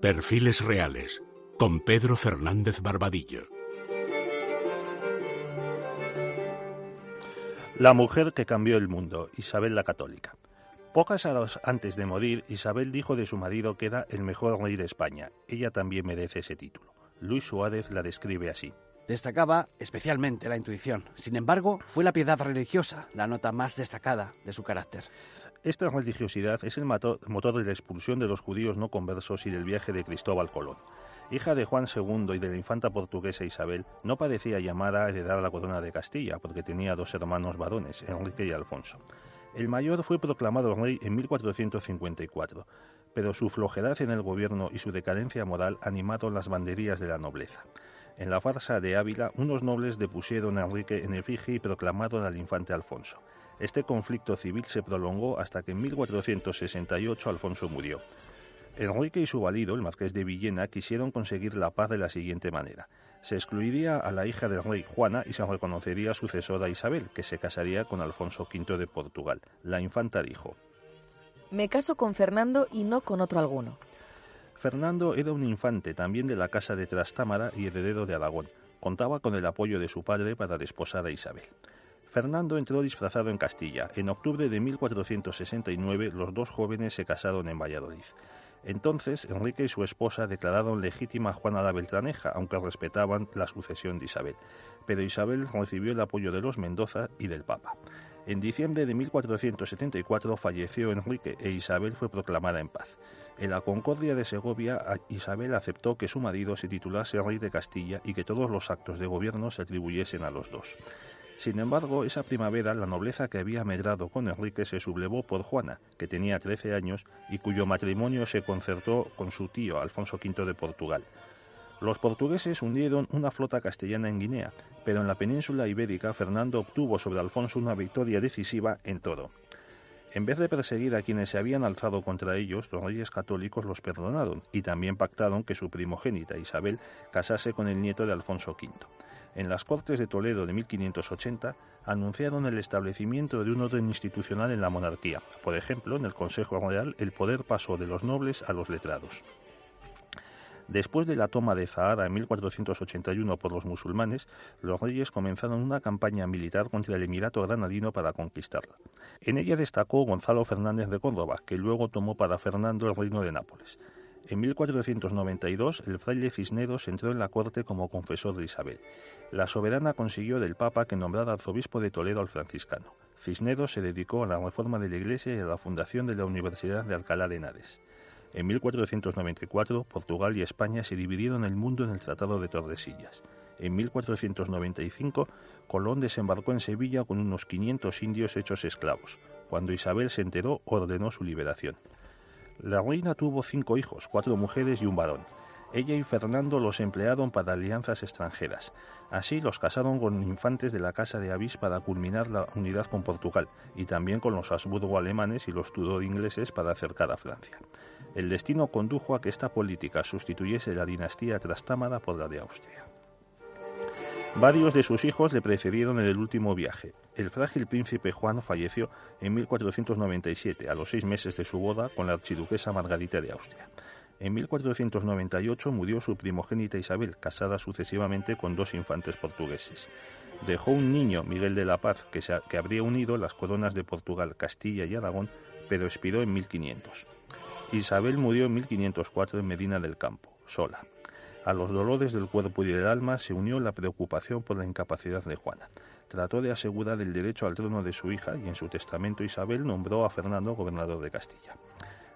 Perfiles Reales, con Pedro Fernández Barbadillo. La mujer que cambió el mundo, Isabel la Católica. Pocas horas antes de morir, Isabel dijo de su marido que era el mejor rey de España. Ella también merece ese título. Luis Suárez la describe así. Destacaba especialmente la intuición. Sin embargo, fue la piedad religiosa la nota más destacada de su carácter. Esta religiosidad es el motor de la expulsión de los judíos no conversos y del viaje de Cristóbal Colón. Hija de Juan II y de la infanta portuguesa Isabel, no parecía llamada a heredar la corona de Castilla, porque tenía dos hermanos varones, Enrique y Alfonso. El mayor fue proclamado rey en 1454, pero su flojedad en el gobierno y su decadencia moral animaron las banderías de la nobleza. En la farsa de Ávila, unos nobles depusieron a Enrique en efigie y proclamaron al infante Alfonso. Este conflicto civil se prolongó hasta que en 1468 Alfonso murió. Enrique y su valido, el marqués de Villena, quisieron conseguir la paz de la siguiente manera. Se excluiría a la hija del rey Juana y se reconocería sucesora Isabel, que se casaría con Alfonso V de Portugal. La infanta dijo: Me caso con Fernando y no con otro alguno. Fernando era un infante también de la casa de Trastámara y heredero de Aragón. Contaba con el apoyo de su padre para desposar a Isabel. Fernando entró disfrazado en Castilla. En octubre de 1469 los dos jóvenes se casaron en Valladolid. Entonces Enrique y su esposa declararon legítima a Juana la Beltraneja, aunque respetaban la sucesión de Isabel. Pero Isabel recibió el apoyo de los Mendoza y del Papa. En diciembre de 1474 falleció Enrique e Isabel fue proclamada en paz. En la Concordia de Segovia, Isabel aceptó que su marido se titulase rey de Castilla y que todos los actos de gobierno se atribuyesen a los dos. Sin embargo, esa primavera la nobleza que había medrado con Enrique se sublevó por Juana, que tenía 13 años y cuyo matrimonio se concertó con su tío Alfonso V de Portugal. Los portugueses hundieron una flota castellana en Guinea, pero en la península ibérica Fernando obtuvo sobre Alfonso una victoria decisiva en todo. En vez de perseguir a quienes se habían alzado contra ellos, los reyes católicos los perdonaron y también pactaron que su primogénita Isabel casase con el nieto de Alfonso V en las Cortes de Toledo de 1580 anunciaron el establecimiento de un orden institucional en la monarquía. Por ejemplo, en el Consejo Real el poder pasó de los nobles a los letrados. Después de la toma de Zahara en 1481 por los musulmanes, los reyes comenzaron una campaña militar contra el Emirato granadino para conquistarla. En ella destacó Gonzalo Fernández de Córdoba, que luego tomó para Fernando el reino de Nápoles. En 1492, el fraile Cisneros entró en la corte como confesor de Isabel. La soberana consiguió del Papa que nombrara arzobispo de Toledo al franciscano. Cisneros se dedicó a la reforma de la Iglesia y a la fundación de la Universidad de Alcalá de Henares. En 1494, Portugal y España se dividieron el mundo en el Tratado de Tordesillas. En 1495, Colón desembarcó en Sevilla con unos 500 indios hechos esclavos. Cuando Isabel se enteró, ordenó su liberación. La reina tuvo cinco hijos, cuatro mujeres y un varón. Ella y Fernando los emplearon para alianzas extranjeras. Así los casaron con infantes de la Casa de Avís para culminar la unidad con Portugal y también con los Habsburgo alemanes y los Tudor ingleses para acercar a Francia. El destino condujo a que esta política sustituyese la dinastía trastámara por la de Austria. Varios de sus hijos le precedieron en el último viaje. El frágil príncipe Juan falleció en 1497, a los seis meses de su boda con la archiduquesa Margarita de Austria. En 1498 murió su primogénita Isabel, casada sucesivamente con dos infantes portugueses. Dejó un niño, Miguel de la Paz, que, que habría unido las coronas de Portugal, Castilla y Aragón, pero expiró en 1500. Isabel murió en 1504 en Medina del Campo, sola. A los dolores del cuerpo y del alma se unió la preocupación por la incapacidad de Juana. Trató de asegurar el derecho al trono de su hija y en su testamento Isabel nombró a Fernando gobernador de Castilla.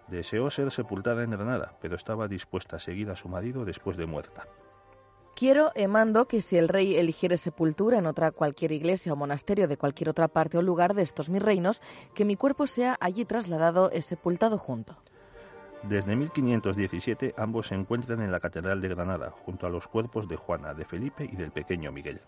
Deseó ser sepultada en Granada, pero estaba dispuesta a seguir a su marido después de muerta. Quiero e mando que si el rey eligiere sepultura en otra cualquier iglesia o monasterio de cualquier otra parte o lugar de estos mis reinos, que mi cuerpo sea allí trasladado y sepultado junto. Desde 1517 ambos se encuentran en la Catedral de Granada, junto a los cuerpos de Juana, de Felipe y del pequeño Miguel.